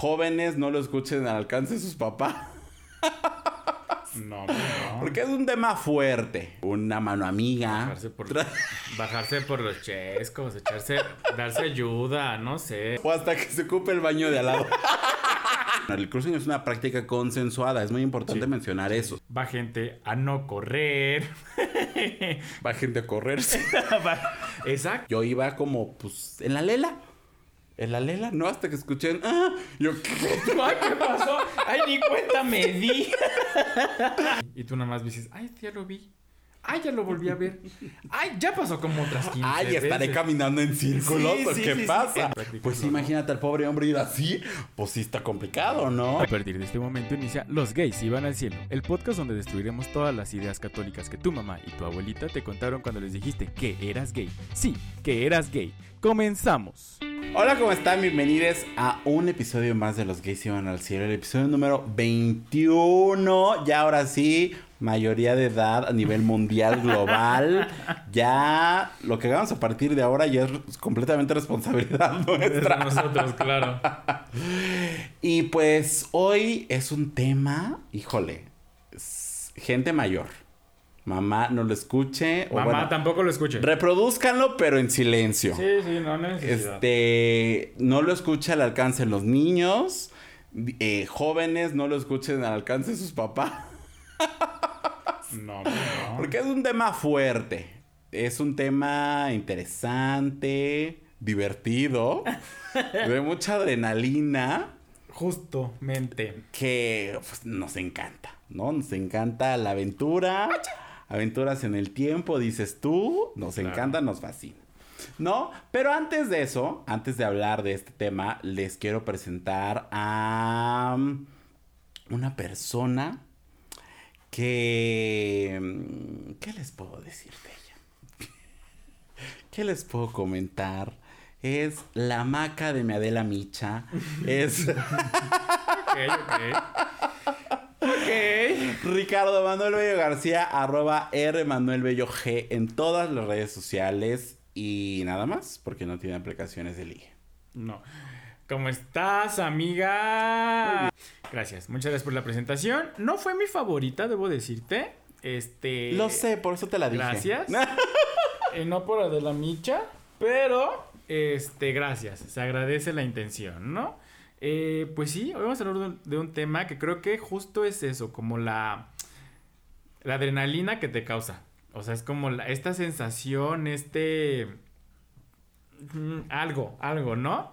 jóvenes no lo escuchen al alcance de sus papás. No, no. Porque es un tema fuerte. Una mano amiga. Bajarse por, bajarse por los chescos, echarse, darse ayuda, no sé. O hasta que se ocupe el baño de al lado. El cruising es una práctica consensuada, es muy importante Sí. mencionar eso. Va gente a no correr. Va gente a correrse. Va- Exacto. Yo iba como, pues, en la lela. En la lela, ¿no? Hasta que escuché, ah, yo, ¿qué? Ay, ¿qué pasó? Ay, ni cuenta me di. Y tú nada más dices, ay, ya lo vi. Ay, ya lo volví a ver. Ay, ya pasó como otras 15 Ay, estaré veces. caminando en círculos. Sí, ¿o sí, ¿Qué sí, sí. pasa? Pues imagínate al pobre hombre ir así. Pues sí está complicado, ¿no? A partir de este momento inicia Los gays iban al cielo, el podcast donde destruiremos todas las ideas católicas que tu mamá y tu abuelita te contaron cuando les dijiste que eras gay. Sí, que eras gay. Comenzamos. Hola, ¿cómo están? Bienvenidos a un episodio más de Los Gays Iban al Cielo, el episodio número 21. Ya ahora sí, mayoría de edad a nivel mundial, global. Ya lo que hagamos a partir de ahora ya es completamente responsabilidad De nuestra. nosotros, claro. Y pues hoy es un tema, híjole, es gente mayor. Mamá no lo escuche. o Mamá bueno, tampoco lo escuche. reproduzcanlo, pero en silencio. Sí, sí, no necesidad. Este, no lo escucha al alcance de los niños. eh, jóvenes no lo escuchen al alcance de sus papás. No, no. Porque es un tema fuerte. Es un tema interesante, divertido, de mucha adrenalina Justamente. que pues, nos encanta, ¿no? Nos encanta la aventura. Aventuras en el tiempo, dices tú. Nos Claro. encanta, nos fascina. ¿No? Pero antes de eso, antes de hablar de este tema, les quiero presentar a una persona que... mm, ¿Qué les puedo decir de ella? ¿Qué les puedo comentar? Es la maca de mi Adela Micha. Es... Ok, ok. Ok. Ricardo Manuel Bello García, arroba R Manuel Bello G en todas las redes sociales y nada más, porque no tiene aplicaciones de ligue. No. ¿Cómo estás, amiga? Gracias, muchas gracias por la presentación. No fue mi favorita, debo decirte. Este. Lo sé, por eso te la dije. Gracias. Eh, no por la de la micha, pero este, gracias. Se agradece la intención, ¿no? Eh, pues sí, hoy vamos a hablar de un, tema que creo que justo es eso, como la, la adrenalina que te causa. O sea, es como la- esta sensación, este... mm, Algo, algo, ¿no?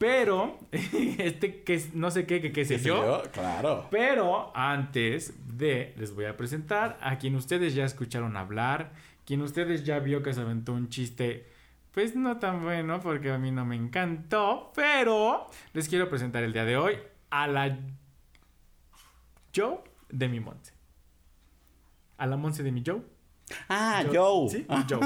Pero, este que no sé qué, que qué sé ¿Qué sé yo. Claro. Pero antes de, les voy a presentar a quien ustedes ya escucharon hablar, quien ustedes ya vio que se aventó un chiste, pues no tan bueno porque a mí no me encantó, pero les quiero presentar el día de hoy a la Joe de mi Monse. A la Monse de mi Joe. Ah, Joe. Joe. Sí. Joe.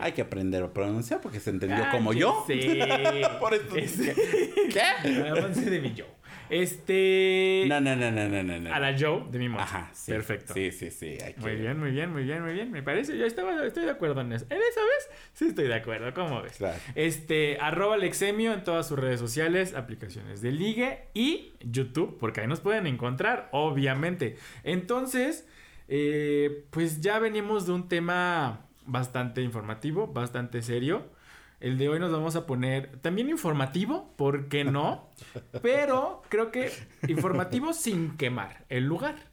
Hay que aprender a pronunciar porque se entendió Ah, como yo. Sí. Por eso Este- ¿Qué? A la Monse de mi Joe. Este. No, no, no, no, no, no. A la Joe de mi Monse. Ajá, sí. Perfecto. Sí, sí, sí. Muy bien, muy bien, muy bien, muy bien. Me parece, yo estaba, estoy de acuerdo en eso. ¿En esa vez? Sí estoy de acuerdo, ¿cómo ves? Claro. Este, arroba Alexemio en todas sus redes sociales, aplicaciones de ligue y YouTube, porque ahí nos pueden encontrar, obviamente. Entonces, eh, pues ya venimos de un tema bastante informativo, bastante serio. El de hoy nos vamos a poner también informativo, ¿por qué no? Pero creo que informativo sin quemar el lugar.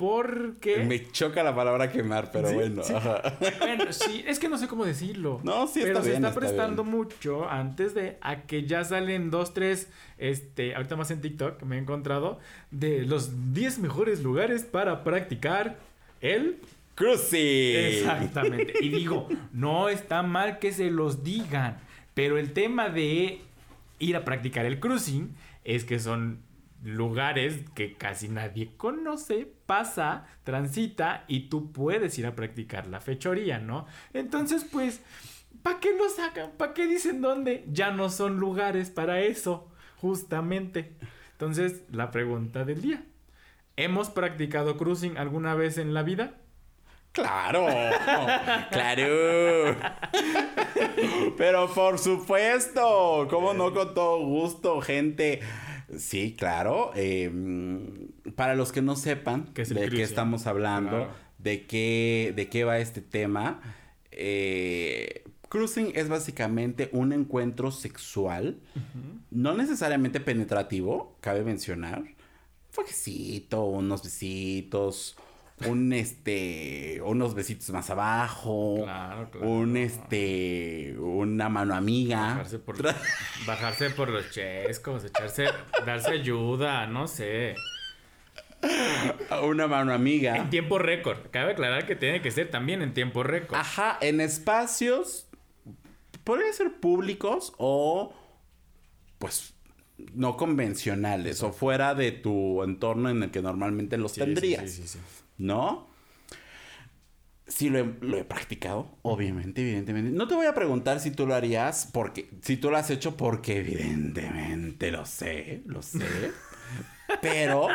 Porque... Me choca la palabra quemar, pero Sí, bueno. sí. ajá. Bueno, sí, es que no sé cómo decirlo. No, sí, Pero está se bien, está está prestando mucho antes de a que ya salen dos, tres, este, ahorita más en TikTok me he encontrado, de los 10 mejores lugares para practicar el... Cruci. Exactamente. Y digo, no está mal que se los digan, pero el tema de ir a practicar el cruising es que son lugares que casi nadie conoce, pasa, transita y tú puedes ir a practicar la fechoría, ¿no? Entonces, pues, ¿para qué lo sacan? ¿Para qué dicen dónde? Ya no son lugares para eso, justamente. Entonces, la pregunta del día. ¿Hemos practicado cruising alguna vez en la vida? Claro, claro. Pero por supuesto, cómo no con todo gusto, gente. Sí, claro. Eh, para los que no sepan ¿Qué es el de qué estamos hablando, Claro. de qué, de qué va este tema, eh, cruising es básicamente un encuentro sexual, no necesariamente penetrativo, cabe mencionar. Un unos besitos, un este, unos besitos más abajo, Claro, claro. un este, una mano amiga. Bajarse por, bajarse por los chescos, echarse, darse ayuda, no sé. Una mano amiga. En tiempo récord. Cabe aclarar que tiene que ser también en tiempo récord. Ajá, en espacios podrían ser públicos o pues no convencionales o fuera de tu entorno en el que normalmente los Sí, tendrías, sí, sí, sí. ¿No? Sí lo he, lo he practicado, obviamente, evidentemente. No te voy a preguntar si tú lo harías, porque si tú lo has hecho, porque evidentemente lo sé, lo sé. Pero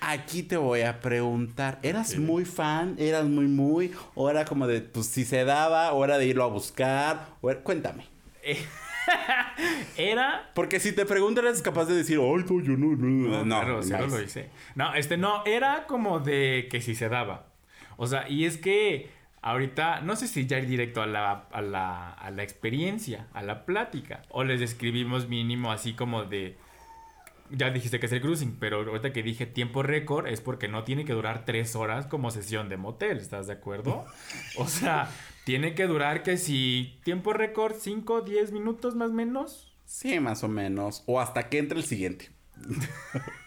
aquí te voy a preguntar, ¿eras muy fan? ¿Eras muy muy? ¿O era como de, pues si se daba, o era de irlo a buscar? O era- Cuéntame. Era. Porque si te pregunto, eres capaz de decir, ay, no, yo no, no, no. claro, sí nice. lo hice. No, este no, era como de que si se daba. O sea, y es que ahorita, no sé si ya ir directo a la, a la, a la experiencia, a la plática, o les describimos mínimo así como de. Ya dijiste que es el cruising, pero ahorita que dije tiempo récord es porque no tiene que durar tres horas como sesión de motel, ¿estás de acuerdo? O sea, tiene que durar que si tiempo récord, 5, 10 minutos más o menos. Sí, más o menos. O hasta que entre el siguiente.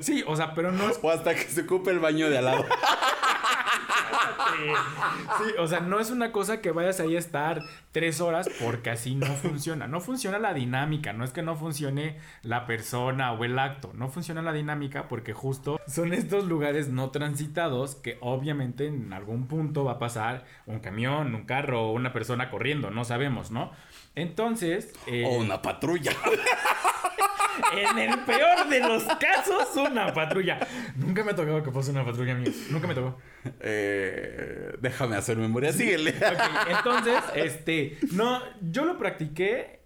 Sí, o sea, pero no es O hasta que se ocupe el baño de al lado. Sí, o sea, no es una cosa que vayas ahí a estar tres horas porque así no funciona. No funciona la dinámica, no es que no funcione la persona o el acto, no funciona la dinámica porque justo son estos lugares no transitados que obviamente en algún punto va a pasar un camión, un carro o una persona corriendo, no sabemos, ¿no? Entonces... eh, O una patrulla. en el peor de los casos, una patrulla. Nunca me ha tocado que fuese una patrulla mía. Nunca me tocó. Eh, déjame hacer memoria. Síguele. Ok, entonces, este, no, yo lo practiqué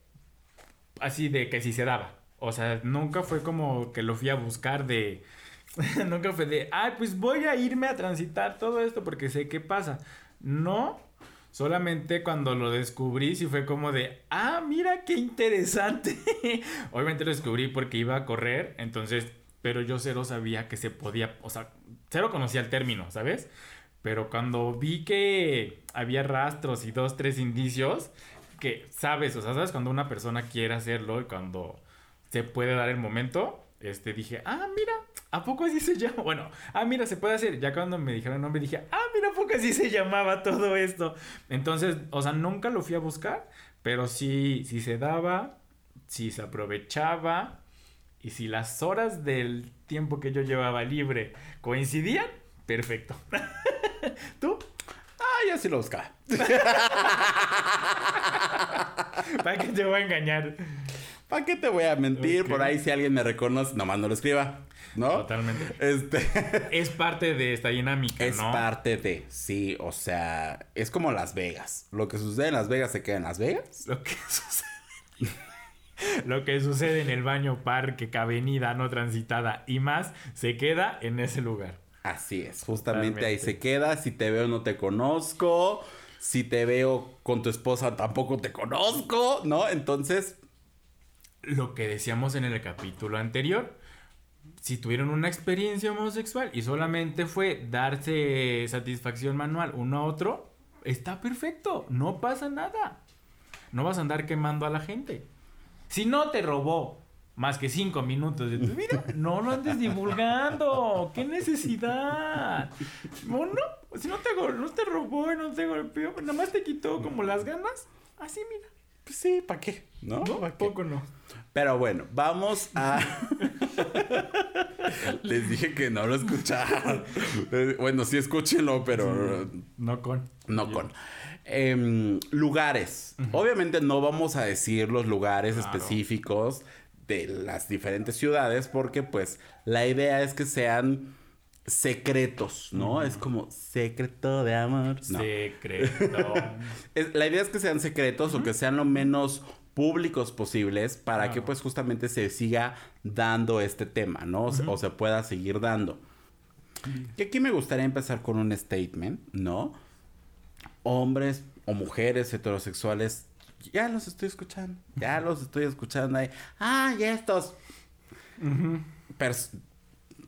así de que si se daba. O sea, nunca fue como que lo fui a buscar de, nunca fue de, ay, pues voy a irme a transitar todo esto porque sé qué pasa. No, solamente cuando lo descubrí sí fue como de, ah, mira qué interesante. Obviamente lo descubrí porque iba a correr, entonces, pero yo cero sabía que se podía, o sea, cero conocía el término, ¿sabes? Pero cuando vi que había rastros y dos, tres indicios, que sabes, o sea, sabes cuando una persona quiere hacerlo y cuando se puede dar el momento, este, dije, ah, mira, ¿a poco así se llama? Bueno, ah, mira, se puede hacer. Ya cuando me dijeron el nombre, dije, ah, mira, ¿a poco así se llamaba todo esto? Entonces, o sea, nunca lo fui a buscar, pero sí, sí se daba, sí se aprovechaba. Y si las horas del tiempo que yo llevaba libre coincidían, perfecto. ¿Tú? Ah, yo sí lo buscaba. ¿Para qué te voy a engañar? ¿Para qué te voy a mentir? Por ahí si alguien me reconoce, nomás no lo escriba. ¿No? Totalmente. Este. Es parte de esta dinámica, Es ¿no? parte de, sí, o sea, es como Las Vegas. Lo que sucede en Las Vegas se queda en Las Vegas. Lo que sucede. Lo que sucede en el baño, parque, avenida no transitada y más, se queda en ese lugar. Así es, justamente ahí se queda. Si te veo no te conozco. Si te veo con tu esposa tampoco te conozco, ¿no? Entonces, Lo que decíamos en el capítulo anterior. Si tuvieron una experiencia homosexual y solamente fue darse satisfacción manual uno a otro, está perfecto, no pasa nada. No vas a andar quemando a la gente. Si no te robó más que cinco minutos de tu vida, no lo andes divulgando. ¿Qué necesidad? No, no, si no te, no te robó y no te golpeó, nada más te quitó como las ganas. Así, mira. Pues sí, ¿para qué? ¿No? No, ¿Pa' qué? poco no. Pero bueno, vamos a. Les dije que no lo escucharan. Eh, Bueno, sí, escúchenlo, pero No con. no con. Em, lugares. Obviamente no vamos a decir los lugares Claro. específicos de las diferentes ciudades porque pues la idea es que sean secretos, ¿no? Es como secreto de amor. No. Secreto. La idea es que sean secretos o que sean lo menos públicos posibles para que pues justamente se siga dando este tema, ¿no? O se- O se pueda seguir dando. Y aquí me gustaría empezar con un statement, ¿no? Hombres o mujeres heterosexuales, ya los estoy escuchando, ya los estoy escuchando ahí. Ah, y estos pers-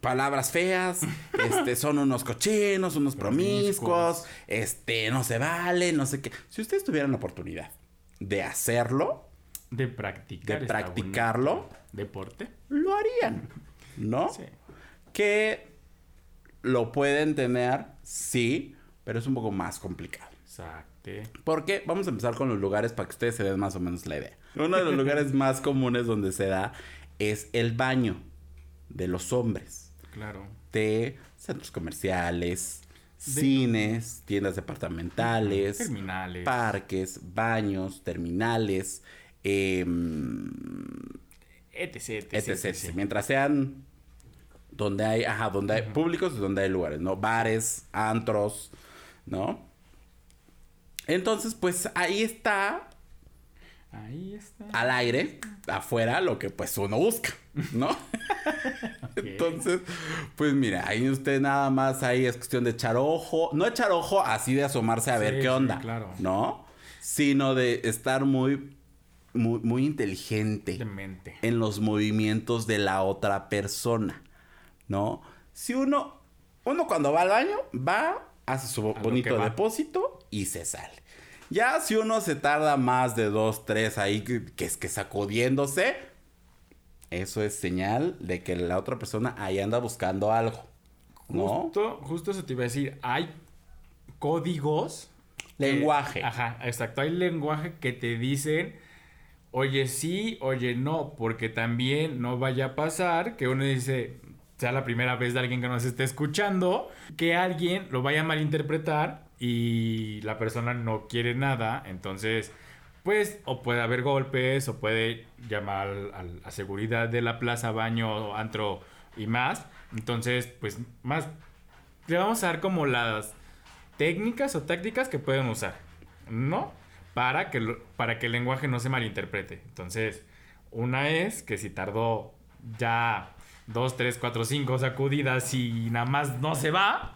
palabras feas, este, son unos cochinos, unos promiscuos, este, no se vale, no sé qué. Si ustedes tuvieran la oportunidad de hacerlo, De practicar. de practicarlo. Deporte. lo harían, ¿no? Sí. Que lo pueden tener, sí, pero es un poco más complicado. Exacto. Porque vamos a empezar con los lugares para que ustedes se den más o menos la idea. Uno de los lugares más comunes donde se da es el baño de los hombres. Claro. De centros comerciales, De- cines, tiendas departamentales, Terminales. parques, baños, terminales, em, etc, etc, etc, etc. Mientras sean donde hay, ajá, donde hay públicos y donde hay lugares, ¿no? Bares, antros, ¿no? Entonces, pues ahí está Ahí está. al aire, afuera, lo que pues uno busca, ¿no? Entonces, pues mira, ahí usted nada más ahí es cuestión de echar ojo, no echar ojo así de asomarse a ver qué sí, onda, claro. ¿no? Sino de estar muy, muy, muy inteligente Demente. en los movimientos de la otra persona, ¿no? Si uno, uno cuando va al baño, va, hace su bonito depósito y se sale. Ya si uno se tarda más de dos, tres ahí, que, que es que sacudiéndose, eso es señal de que la otra persona ahí anda buscando algo, ¿no? Justo, justo eso te iba a decir. Hay códigos. que- Lenguaje. ajá, exacto. Hay lenguaje que te dicen, oye sí, oye no, porque también no vaya a pasar que uno dice, sea la primera vez de alguien que nos esté escuchando, que alguien lo vaya a malinterpretar y la persona no quiere nada, entonces, pues, o puede haber golpes, o puede llamar a seguridad de la plaza, baño, antro y más. Entonces, pues, más, le vamos a dar como las técnicas o tácticas que pueden usar, ¿no? Para que, para que el lenguaje no se malinterprete. Entonces, una es que si tardó ya dos, tres, cuatro, cinco sacudidas y nada más no se va,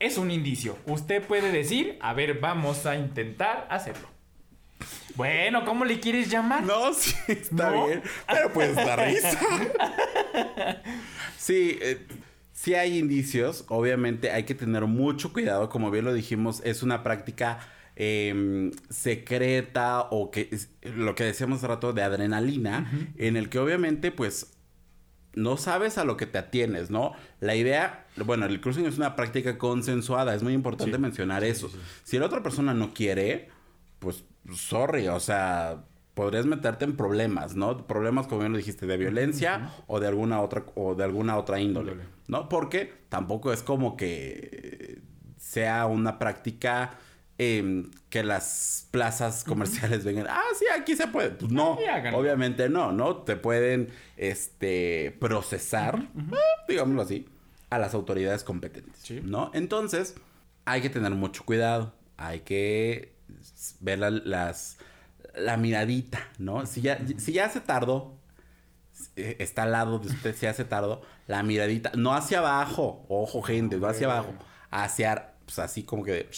es un indicio. Usted puede decir, a ver, vamos a intentar hacerlo. Bueno, ¿cómo le quieres llamar? No, sí, está ¿No? bien. Pero pues da risa. sí, eh, sí hay indicios. Obviamente hay que tener mucho cuidado. Como bien lo dijimos, es una práctica em, secreta o que es- lo que decíamos hace rato de adrenalina, en el que obviamente pues no sabes a lo que te atienes, ¿no? La idea, bueno, el cruising es una práctica consensuada, es muy importante Sí. mencionar Sí, eso. sí. Si la otra persona no quiere, pues sorry, o sea, podrías meterte en problemas, ¿no? Problemas como bien lo dijiste de violencia o de alguna otra o de alguna otra Índole. ¿no? Porque tampoco es como que sea una práctica em, que las plazas comerciales vengan, ah, sí, aquí se puede. Pues no, obviamente no, ¿no? Te pueden, este, procesar, eh, digámoslo así, a las autoridades competentes, Sí. ¿no? Entonces, hay que tener mucho cuidado, hay que ver la, las, la miradita, ¿no? Si ya, si ya se tardó, eh, está al lado de usted, si ya se tardó, la miradita, no hacia abajo, ojo gente, no hacia abajo, hacia, pues así como que...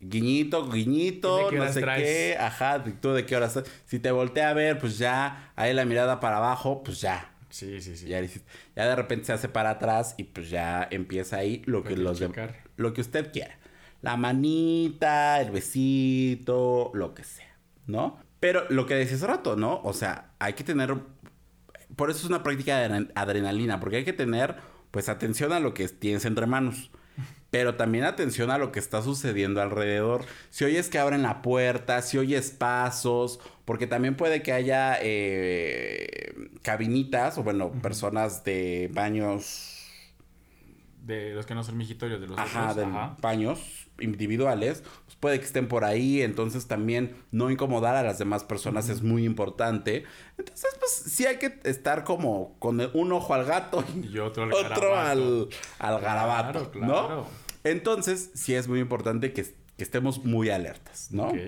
Guiñito, guiñito, ¿De qué no sé traes? qué, ajá, ¿de- tú de qué horas estás? Si te voltea a ver, pues ya, ahí la mirada para abajo, pues ya, Sí, sí, sí. ya, ya de repente se hace para atrás y pues ya empieza ahí lo que los de- lo que usted quiera. La manita, el besito, lo que sea, ¿no? Pero lo que decía hace rato, ¿no? O sea, hay que tener por eso es una práctica de adren- adrenalina, porque hay que tener pues atención a lo que tienes entre manos. Pero también atención a lo que está sucediendo alrededor. Si oyes que abren la puerta, si oyes pasos, porque también puede que haya eh, cabinitas o bueno, personas de baños De los que no son mijitorios, de los Ajá, otros. de Ajá. baños individuales, pues puede que estén por ahí, entonces también no incomodar a las demás personas es muy importante. Entonces, pues sí hay que estar como con un ojo al gato y otro al otro garabato. al, al garabato, Claro, ¿no? Entonces, sí es muy importante que, que estemos muy alertas, ¿no? Ok.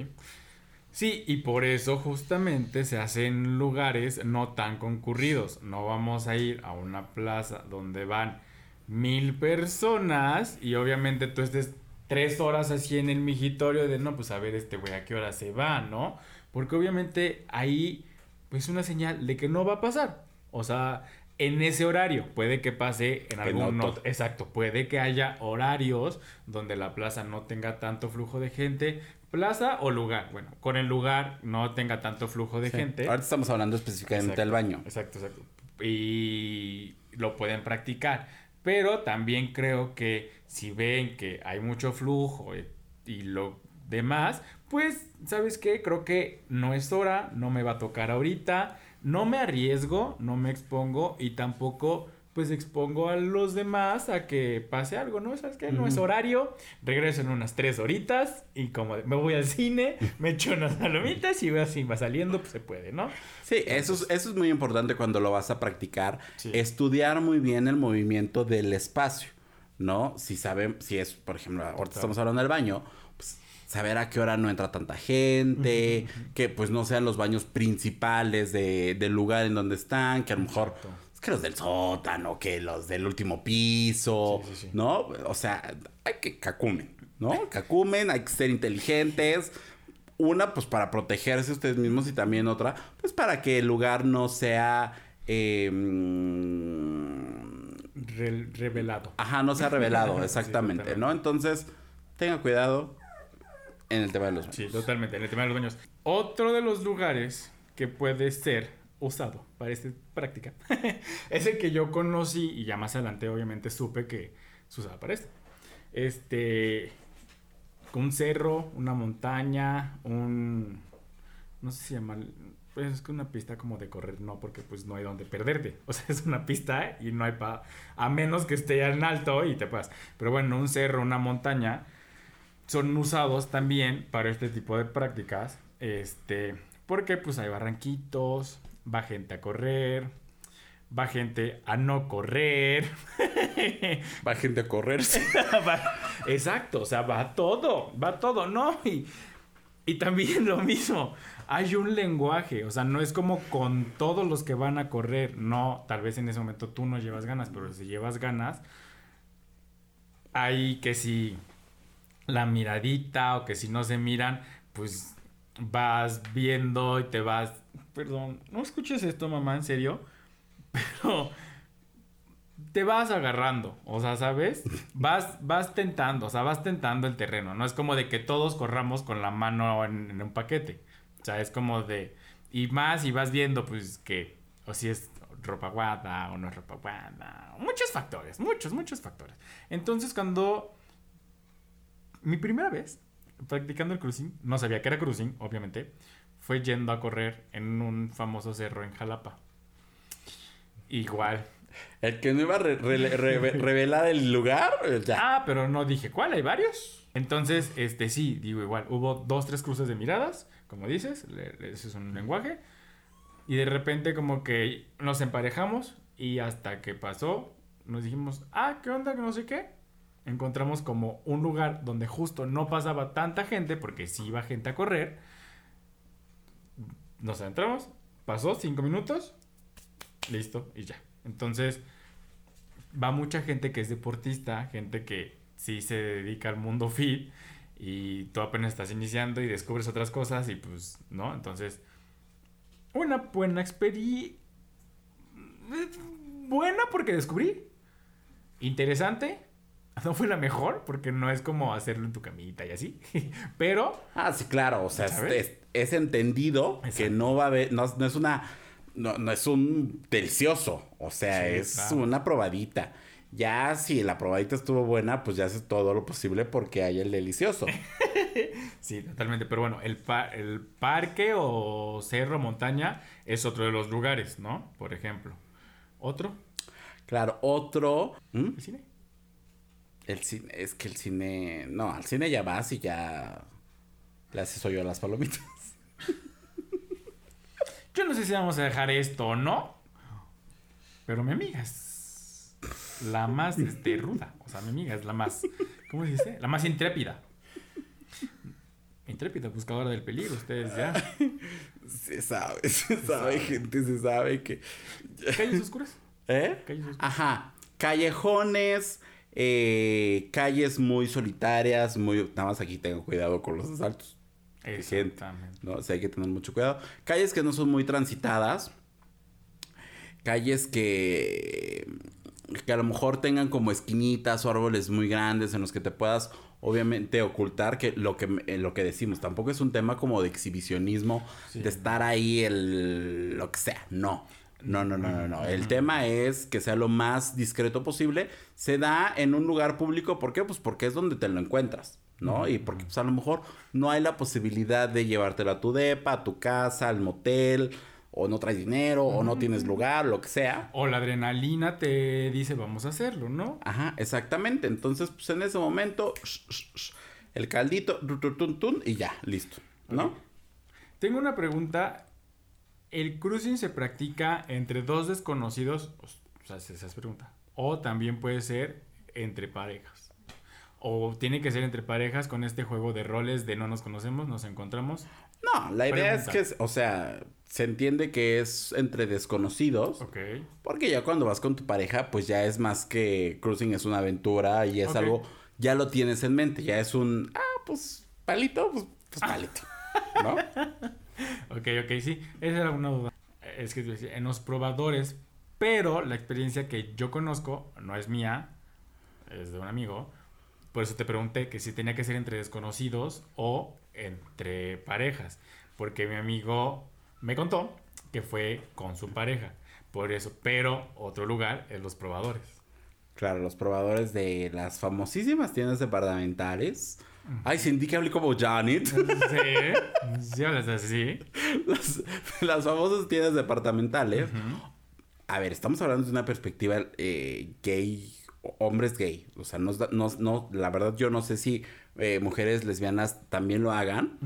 Sí, y por eso justamente se hacen lugares no tan concurridos. No vamos a ir a una plaza donde van mil personas y obviamente tú estés tres horas así en el migitorio de no, pues a ver este güey a qué hora se va, ¿no? Porque obviamente ahí pues una señal de que no va a pasar. O sea, en ese horario. Puede que pase en otro. Exacto, puede que haya horarios donde la plaza no tenga tanto flujo de gente. Plaza o lugar. Bueno, con el lugar no tenga tanto flujo de Sí. gente. Ahorita estamos hablando específicamente Exacto, del baño. Exacto, exacto. Y lo pueden practicar. Pero también creo que si ven que hay mucho flujo y, y lo demás, pues, ¿sabes qué? Creo que no es hora, no me va a tocar ahorita, no me arriesgo, no me expongo y tampoco pues expongo a los demás a que pase algo, ¿no? ¿Sabes qué? No es horario, regreso en unas tres horitas y como me voy al cine, me echo unas palomitas y veo si va saliendo, pues se puede, ¿no? Sí, eso es, eso es muy importante cuando lo vas a practicar. Sí. Estudiar muy bien el movimiento del espacio, ¿no? Si saben, si es, por ejemplo, ahorita Total. estamos hablando del baño, saber a qué hora no entra tanta gente, que pues no sean los baños principales de, del lugar en donde están, que a lo mejor... Exacto. Es que los del sótano, que los del último piso, Sí, sí, sí. ¿no? O sea, hay que cacumen, ¿no? Cacumen, hay que ser inteligentes. Una, pues para protegerse ustedes mismos y también otra, pues para que el lugar no sea... eh, Re- revelado. ajá, no sea revelado, exactamente. ¿no? Entonces, tenga cuidado en el tema de los Sí, baños. totalmente, en el tema de los baños. Otro de los lugares que puede ser usado para esta práctica es el que yo conocí y ya más adelante obviamente supe que se usaba para esto. Este, un cerro, una montaña, un... no sé si llama... Pues es que una pista como de correr, no, porque pues no hay donde perderte. O sea, es una pista y no hay pa... A menos que esté en alto y te puedas. Pero bueno, un cerro, una montaña, son usados también para este tipo de prácticas. Este, porque pues hay barranquitos, va gente a correr, va gente a no correr. Va gente a correrse. Va- Exacto, o sea, va todo, va todo, ¿no? Y, y también lo mismo, hay un lenguaje, o sea, no es como con todos los que van a correr, no, tal vez en ese momento tú no llevas ganas, pero si llevas ganas, hay que si la miradita o que si no se miran, pues vas viendo y te vas, perdón, no escuches esto, mamá, en serio, pero te vas agarrando, o sea, ¿sabes? Vas, vas tentando, o sea, vas tentando el terreno. No es como de que todos corramos con la mano en, en un paquete. O sea, es como de... Y más, y vas viendo, pues, que... O si es ropa guada o no es ropa guada. Muchos factores, muchos, muchos factores. Entonces, cuando... Mi primera vez practicando el cruising, no sabía que era cruising, obviamente, fue yendo a correr en un famoso cerro en Jalapa. Igual, El que no iba a re- re- re- revelar el lugar, eh, ya. Ah, pero no dije cuál, hay varios. Entonces, este sí, digo igual, hubo dos, tres cruces de miradas, como dices, ese es un lenguaje. Y de repente como que nos emparejamos y hasta que pasó, nos dijimos, ah, ¿qué onda? Que no sé qué. Encontramos como un lugar donde justo no pasaba tanta gente, porque sí iba gente a correr. Nos entramos, pasó cinco minutos, listo, y ya. Entonces, va mucha gente que es deportista, gente que sí se dedica al mundo fit y tú apenas estás iniciando y descubres otras cosas y pues, ¿no? Entonces, una buena experiencia. Buena porque descubrí. Interesante. No fue la mejor porque no es como hacerlo en tu camita y así. Pero Ah, sí, claro. O sea, es, entendido que no va a haber. No, no es una. No, no es un delicioso. O sea, Sí, es claro. una probadita. Ya si la probadita estuvo buena, pues ya haces todo lo posible porque hay el delicioso. Sí, totalmente. Pero bueno, el, el parque o cerro, montaña es otro de los lugares, ¿no? Por ejemplo. ¿Otro? Claro, otro. ¿Mm? ¿El cine? El cine. Es que el cine. No, al cine ya vas y ya. Le haces hoyo a las palomitas. Yo no sé si vamos a dejar esto o no. Pero mi amiga es la más este, ruda. O sea, mi amiga es la más. ¿Cómo se dice? La más intrépida. Intrépida, buscadora del peligro, ustedes ya. Se sabe, se sabe, gente, se sabe que... ¿Calles oscuras? ¿Eh? Calles oscuras. Ajá. Callejones, eh, calles muy solitarias, muy... Nada más aquí tengo cuidado con los asaltos. Exactamente. ¿no? O sea, hay que tener mucho cuidado. Calles que no son muy transitadas. Calles que, que a lo mejor tengan como esquinitas o árboles muy grandes en los que te puedas obviamente ocultar que lo que eh, lo que decimos tampoco es un tema como de exhibicionismo Sí. de estar ahí el lo que sea no no no no no no el tema es que sea lo más discreto posible se da en un lugar público ¿por qué? pues porque es donde te lo encuentras ¿no? Y porque pues a lo mejor no hay la posibilidad de llevártelo a tu depa, a tu casa, al motel, o no traes dinero, o no tienes lugar, lo que sea. O la adrenalina te dice vamos a hacerlo, ¿no? Ajá, exactamente. Entonces, pues en ese momento, sh- sh- sh, el caldito, tun, y ya, listo, ¿no? Tengo una pregunta. ¿El cruising se practica entre dos desconocidos? O sea, esa es pregunta. O también puede ser entre parejas. O tiene que ser entre parejas con este juego de roles de no nos conocemos, nos encontramos. No, la idea Pregunta. es que, es- o sea, se entiende que es entre desconocidos. Ok. Porque ya cuando vas con tu pareja, pues ya es más que cruising, es una aventura y es algo, ya lo tienes en mente, ya es un, ah, pues palito, pues, pues palito, ¿no? Ok, ok, sí. Esa era una duda. Es que en los probadores, pero la experiencia que yo conozco no es mía, es de un amigo. Por eso te pregunté que si tenía que ser entre desconocidos o entre parejas. Porque mi amigo me contó que fue con su pareja. Por eso, pero otro lugar es los probadores. Claro, los probadores de las famosísimas tiendas departamentales. Ay, sentí que hablé como Janet. Sí, sí hablas así. las, las famosas tiendas departamentales. A ver, estamos hablando de una perspectiva eh, gay, hombres gay. O sea, no, no, no, la verdad yo no sé si eh, mujeres lesbianas también lo hagan.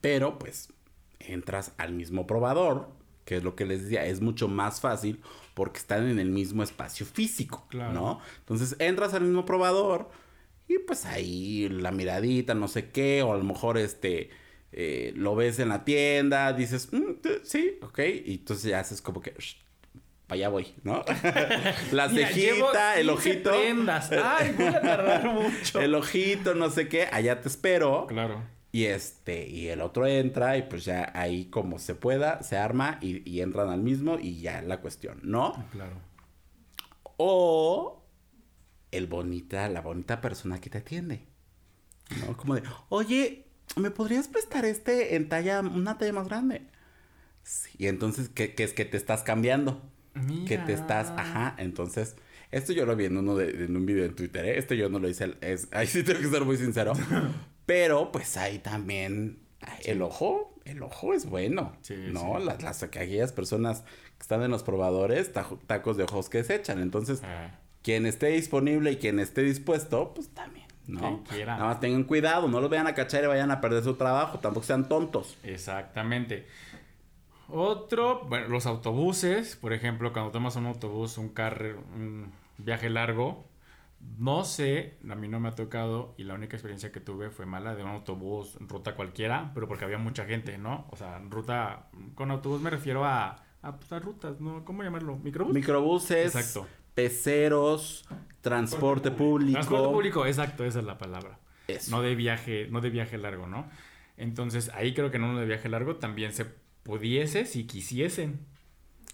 Pero pues entras al mismo probador, que es lo que les decía, es mucho más fácil porque están en el mismo espacio físico, Claro. ¿no? Entonces entras al mismo probador y pues ahí la miradita, no sé qué, o a lo mejor este eh, lo ves en la tienda, dices, "Mm, sí, ok, y entonces ya haces como que, para allá voy, ¿no? la cejita, el 15 ojito, prendas. Ay, voy a tardar mucho. el ojito, no sé qué, allá te espero. Claro. Y este, y el otro entra y pues ya ahí como se pueda, se arma y, y entran al mismo y ya la cuestión, ¿no? Claro. O el bonita, la bonita persona que te atiende. ¿No? Como de, oye, ¿me podrías prestar este en talla, una talla más grande? Sí, y entonces, ¿qué, qué es que te estás cambiando? Que te estás, Mira. ajá, entonces, esto yo lo vi en uno de, en un video en Twitter, ¿eh? Esto yo no lo hice, es, ahí sí tengo que ser muy sincero. Pero, pues ahí también, el ojo, el ojo es bueno, Sí, ¿no? Las, las, aquellas personas que están en los probadores, tacos de ojos que se echan, entonces, Ah, quien esté disponible y quien esté dispuesto, pues también, ¿no? Quiera. Nada más tengan cuidado, no los vayan a cachar y vayan a perder su trabajo, tampoco sean tontos. Exactamente. Otro, bueno, los autobuses, por ejemplo, cuando tomas un autobús, un carro, un viaje largo, no sé, a mí no me ha tocado y la única experiencia que tuve fue mala de un autobús, ruta cualquiera, pero porque había mucha gente, ¿no? O sea, ruta, con autobús me refiero a, a, pues, a rutas, ¿no? ¿Cómo llamarlo? ¿Microbús? Microbuses, Exacto. Peceros, transporte público. Transporte público, exacto, esa es la palabra. Eso. No de viaje, no de viaje largo, ¿no? Entonces, ahí creo que en uno de viaje largo también se pudiese si quisiesen.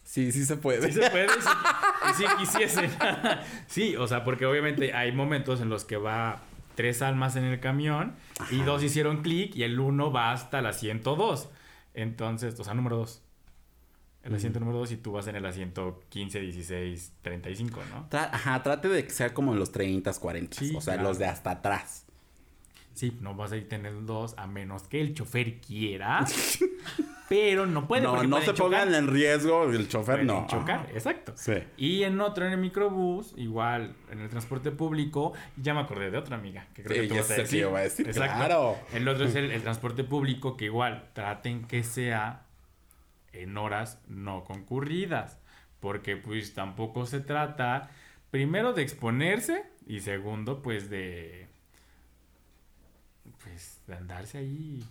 Sí, sí se puede. Sí se puede, si, si quisiesen. sí, o sea, porque obviamente hay momentos en los que va tres almas en el camión y dos hicieron clic y el uno va hasta la 102. Entonces, o sea, número dos. El asiento número dos y tú vas en el asiento 15, 16, 35, ¿no? Tra- Ajá, trate de que sea como en los 30, 40. Sí, o sea, claro. los de hasta atrás. Sí, no vas a ir tener dos a menos que el chofer quiera. pero no puede. no, no se pongan en riesgo el chofer, Pueden no. chocar, Ajá. exacto. Sí. Y en otro, en el microbús, igual, en el transporte público, ya me acordé de otra amiga que creo Sí, que tú ya vas a sé decir. que iba a decir, Exacto. claro. El otro es el, el transporte público, que igual traten que sea en horas no concurridas. Porque pues tampoco se trata, primero, de exponerse y segundo, pues de... pues, de andarse ahí.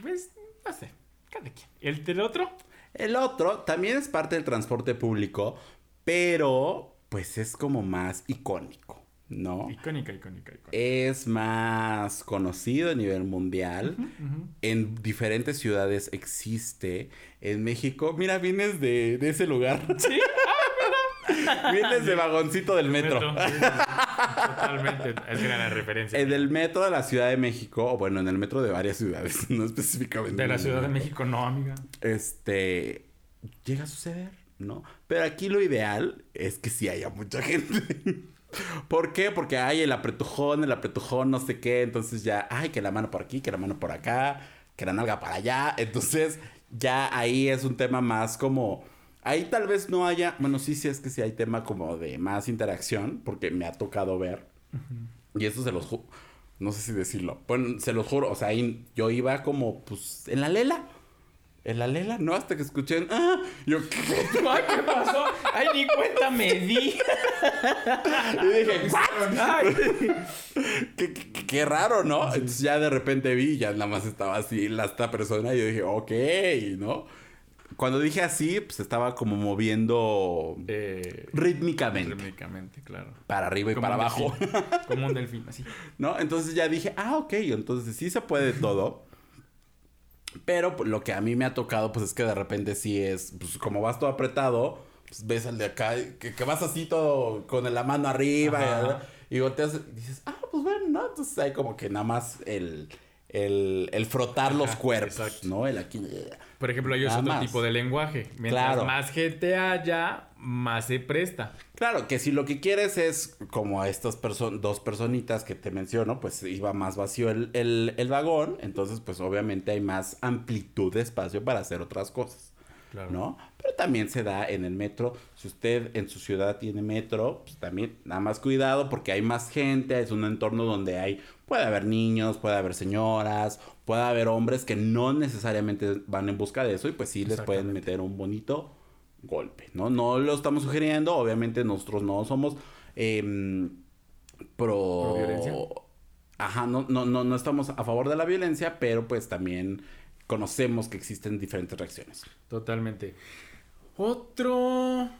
Pues, no sé, cada quien. ¿El del otro? El otro también es parte del transporte público, pero pues es como más icónico, ¿no? Icónica, icónica, icónica. Es más conocido a nivel mundial. En diferentes ciudades existe. En México, mira, vienes de, de ese lugar. Sí, vienes de vagoncito del metro. Totalmente. Es gran la referencia. En el metro de la Ciudad de México, o bueno, en el metro de varias ciudades, no específicamente. De la Ciudad de. México, no, amiga. Este. Llega a suceder, ¿no? Pero aquí lo ideal es que sí haya mucha gente. ¿Por qué? Porque hay el apretujón, el apretujón, no sé qué. Entonces ya, ay, que la mano por aquí, que la mano por acá, que la nalga para allá. Entonces ya ahí es un tema más como. Ahí tal vez no haya. Bueno, sí, sí es que sí hay tema como de más interacción, porque me ha tocado ver. Y eso se los juro. No sé si decirlo. Bueno, se los juro. O sea, ahí yo iba como, pues, en la lela. En la lela, ¿no? Hasta que escuché. ¡Ah! Yo, ¿qué? Ay, ¿qué pasó? Ay, ni cuenta me di. Y dije. ¿Qué, qué- qué- qué raro, ¿no? Entonces ya de repente vi, ya nada más estaba así la, esta persona y yo dije, ok, ¿no? Cuando dije así, pues estaba como moviendo Eh, rítmicamente. rítmicamente, claro. Para arriba y Como para abajo. delfín. Como un delfín, así. ¿No? Entonces ya dije, ah, ok, entonces sí se puede todo. Pero pues, lo que a mí me ha tocado, pues es que de repente sí es, pues como vas todo apretado, pues ves al de acá, que, que vas así todo con la mano arriba y, y volteas y dices, ah, pues bueno, ¿no? Entonces hay como que nada más el, el, el frotar los cuerpos, exacto. ¿no? El aquí. Por ejemplo, Nada otro más. tipo de lenguaje. Mientras Claro. más gente haya, más se presta. Claro, que si lo que quieres es como a estas perso- dos personitas que te menciono, pues iba más vacío el, el, el vagón, entonces pues obviamente hay más amplitud de espacio para hacer otras cosas, Claro. ¿no? Pero también se da en el metro, si usted en su ciudad tiene metro, pues también nada más cuidado porque hay más gente, es un entorno donde hay, puede haber niños, puede haber señoras, puede haber hombres que no necesariamente van en busca de eso y pues sí les pueden meter un bonito golpe, ¿no? No lo estamos sugiriendo, obviamente nosotros no somos em, pro... ¿Pro violencia? Ajá, no, no, no, no estamos a favor de la violencia, pero pues también conocemos que existen diferentes reacciones. Totalmente. Otro.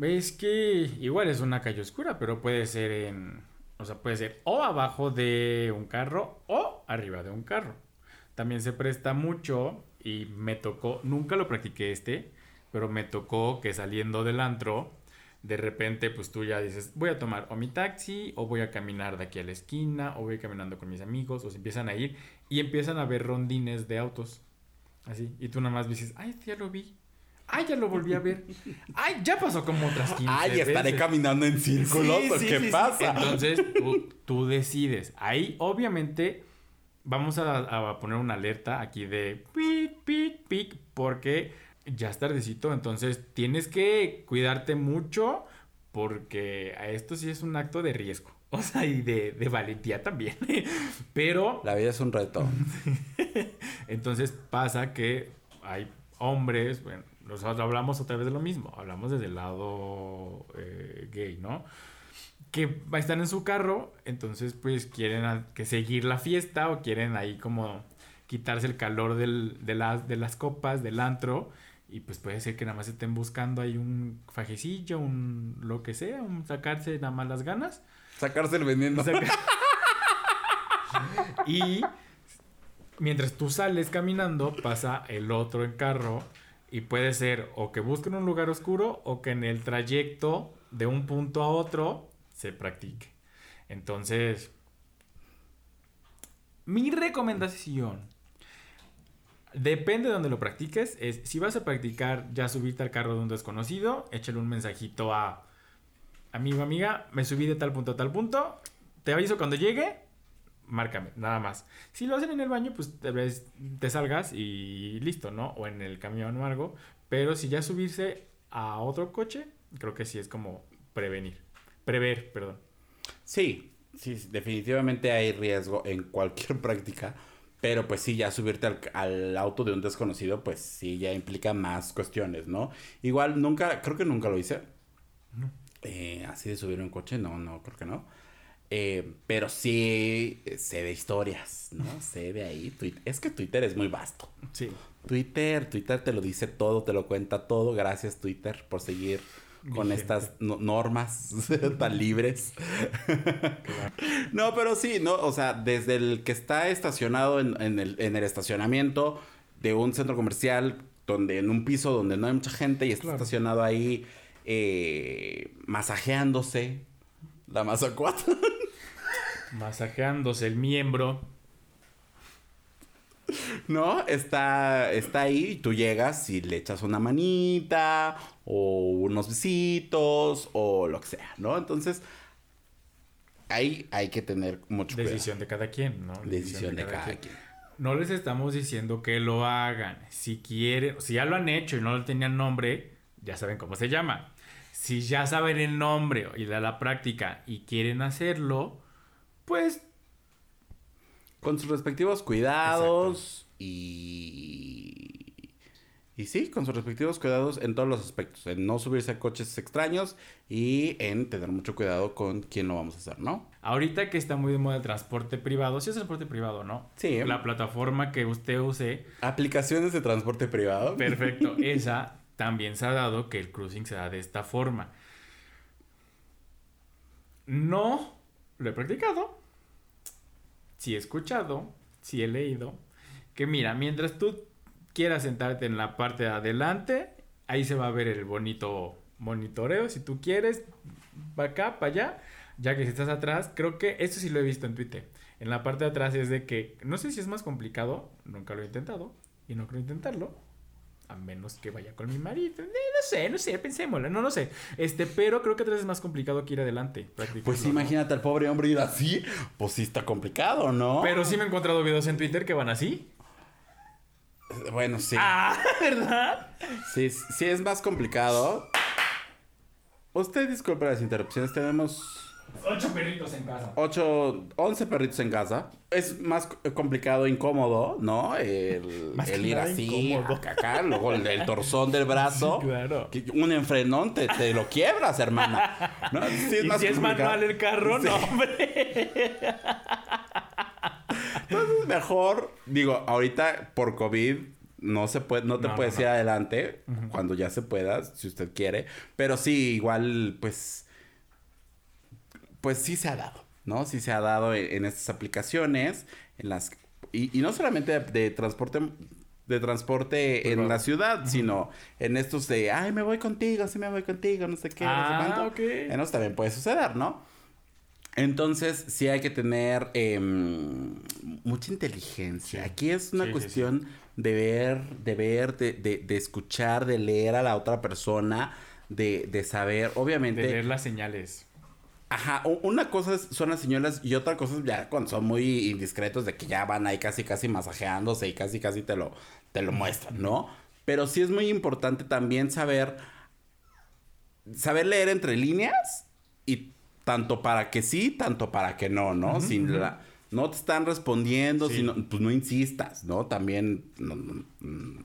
Es que igual es una calle oscura, pero puede ser en. O sea, puede ser o abajo de un carro o arriba de un carro. También se presta mucho y me tocó. Nunca lo practiqué este, pero me tocó que saliendo del antro. De repente, pues tú ya dices, voy a tomar o mi taxi, o voy a caminar de aquí a la esquina, o voy caminando con mis amigos, o se empiezan a ir y empiezan a ver rondines de autos. Así. Y tú nada más dices, ay, ya lo vi. Ay, ya lo volví a ver. Ay, ya pasó como otras 15 Ay, estaré veces". caminando en círculos, Sí, ¿o sí, ¿qué sí. pasa? Entonces, tú, tú decides. Ahí, obviamente, vamos a, a poner una alerta aquí de pic, pic, pic, porque ya es tardecito. Entonces, tienes que cuidarte mucho porque a esto sí es un acto de riesgo. O sea, y de, de valentía también. Pero La vida es un reto. entonces pasa que hay hombres, bueno, nosotros hablamos otra vez de lo mismo, hablamos desde el lado eh, gay, ¿no? Que están en su carro, entonces pues quieren que seguir la fiesta o quieren ahí como quitarse el calor del- de, las, de las copas, del antro. Y pues puede ser que nada más estén buscando ahí un fajecillo, un lo que sea, un sacarse nada más las ganas. Sacarse el veneno. Saca- y mientras tú sales caminando, pasa el otro en carro. Y puede ser o que busquen un lugar oscuro o que en el trayecto de un punto a otro se practique. Entonces, mi recomendación, depende de donde lo practiques, es si vas a practicar ya subirte al carro de un desconocido, échale un mensajito a amigo, amiga, me subí de tal punto a tal punto, te aviso cuando llegue, márcame, nada más. Si lo hacen en el baño, pues te, te salgas y listo, ¿no? O en el camión o algo. Pero si ya subirse a otro coche, creo que sí es como prevenir. Prever, perdón. Sí, sí, definitivamente hay riesgo en cualquier práctica, pero pues sí, ya subirte al, al auto de un desconocido, pues sí, ya implica más cuestiones, ¿no? Igual nunca, creo que nunca lo hice. Eh, así de subir un coche, no, no, creo que no. Eh, pero sí eh, sé de historias, ¿no? sé de ahí. Es que Twitter es muy vasto. Sí. Twitter, Twitter te lo dice todo, te lo cuenta todo. Gracias Twitter por seguir con Vigente. estas no- normas tan libres. no, pero sí, ¿no? O sea, desde el que está estacionado en, en el, en el estacionamiento de un centro comercial, donde en un piso donde no hay mucha gente y está Claro. estacionado ahí eh, masajeándose la masa 4. Masajeándose el miembro. ¿No? Está, está ahí y tú llegas y le echas una manita o unos besitos o lo que sea, ¿no? Entonces, ahí hay que tener mucho cuidado. Decisión de cada quien, ¿no? Decisión de cada quien. No les estamos diciendo que lo hagan. Si quieren, si ya lo han hecho y no le tenían nombre, ya saben cómo se llama. Si ya saben el nombre y la, la práctica y quieren hacerlo, pues Con sus respectivos cuidados y... Y sí, con sus respectivos cuidados en todos los aspectos. En no subirse a coches extraños y en tener mucho cuidado con quién lo vamos a hacer, ¿no? ahorita que está muy de moda el transporte privado, sí es transporte privado, ¿no? Sí. La plataforma que usted use, Aplicaciones de transporte privado. perfecto, esa también se ha dado que el cruising se da de esta forma. No lo he practicado, sí he escuchado, sí he leído, que mira, mientras tú quieras sentarte en la parte de adelante, ahí se va a ver el bonito monitoreo, si tú quieres, para acá, para allá, ya que si estás atrás, creo que esto sí lo he visto en Twitter. En la parte de atrás es de que, no sé si es más complicado, nunca lo he intentado, y no creo intentarlo, a menos que vaya con mi marido. Eh, no sé, no sé, pensémoslo, no lo sé. Este, pero creo que atrás es más complicado que ir adelante. Pues ¿no? imagínate al pobre hombre ir así, pues sí está complicado, ¿no? Pero sí me he encontrado videos en Twitter que van así. Bueno, sí. Ah, ¿verdad? Sí, sí es más complicado. Usted disculpe las interrupciones, tenemos Ocho perritos en casa. 8, 11 perritos en casa. Es más complicado, incómodo, ¿no? El, Más el que ir nada así, acá, luego el, el torzón del brazo. Sí, claro. Que Un enfrenón te, te lo quiebras, hermana. ¿No? Sí y si es complicado. manual el carro, Sí. no, hombre. Entonces, mejor, digo, ahorita por COVID no se puede, no te No, puedes no, ir no. adelante cuando ya se pueda, si usted quiere. Pero sí, igual, pues, pues sí se ha dado, ¿no? Sí se ha dado en, en estas aplicaciones, en las y, y no solamente de, de transporte de transporte en la ciudad, sino en estos de, ay, me voy contigo, sí me voy contigo, no sé qué, no sé Ah, cuánto. ok. En eso también puede suceder, ¿no? Entonces, sí hay que tener em, mucha inteligencia. Sí. Aquí es una Sí, sí, cuestión de ver, de ver, de, de, de escuchar, de leer a la otra persona, de, de saber, De obviamente. leer las señales. Ajá, una cosa es- son las señoras y otra cosa es ya cuando son muy indiscretos de que ya van ahí casi casi masajeándose y casi casi te lo, te lo muestran, ¿no? Pero sí es muy importante también saber, saber leer entre líneas y tanto para que sí, tanto para que no, ¿no? Sin la, no te están respondiendo, Sí. sino, pues no insistas, ¿no? También no, no, mm,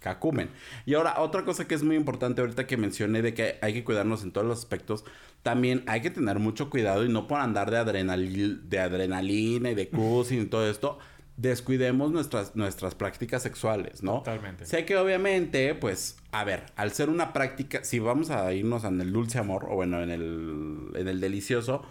cacumen. Y ahora, otra cosa que es muy importante ahorita que mencioné de que hay que cuidarnos en todos los aspectos, también hay que tener mucho cuidado y no por andar de, adrenalina, de adrenalina y de cruising y todo esto, descuidemos nuestras, nuestras prácticas sexuales, ¿no? Totalmente. Sé que obviamente, pues, a ver, al ser una práctica, si vamos a irnos en el dulce amor, o bueno, en el, en el delicioso,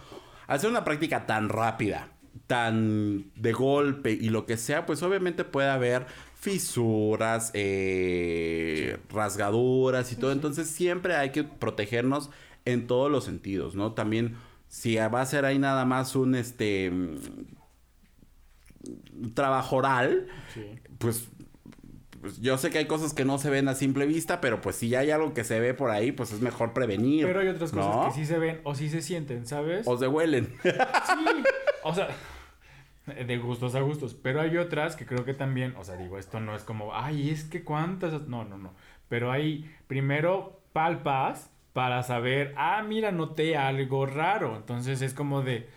al ser una práctica tan rápida, tan de golpe y lo que sea, pues obviamente puede haber fisuras, eh, rasgaduras y todo. Entonces siempre hay que protegernos en todos los sentidos, ¿no? También, si va a ser ahí nada más un, este, mm, trabajo oral, Sí. pues, pues, yo sé que hay cosas que no se ven a simple vista, pero pues si ya hay algo que se ve por ahí, pues es mejor prevenir. Pero hay otras cosas que sí se ven o sí se sienten, ¿sabes? O se huelen. Sí. O sea, de gustos a gustos. Pero hay otras que creo que también, o sea, digo, esto no es como, ay, es que cuántas. No, no, no. Pero hay, primero, palpas para saber, ah, mira, noté algo raro. Entonces es como de,